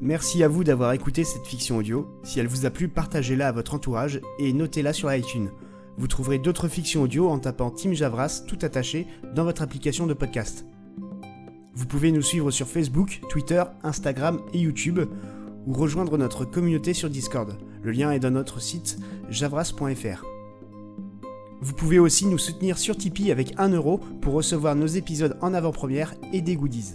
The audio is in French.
Merci à vous d'avoir écouté cette fiction audio. Si elle vous a plu, partagez-la à votre entourage et notez-la sur iTunes. Vous trouverez d'autres fictions audio en tapant Team Javras tout attaché dans votre application de podcast. Vous pouvez nous suivre sur Facebook, Twitter, Instagram et YouTube ou rejoindre notre communauté sur Discord. Le lien est dans notre site javras.fr. Vous pouvez aussi nous soutenir sur Tipeee avec 1€ pour recevoir nos épisodes en avant-première et des goodies.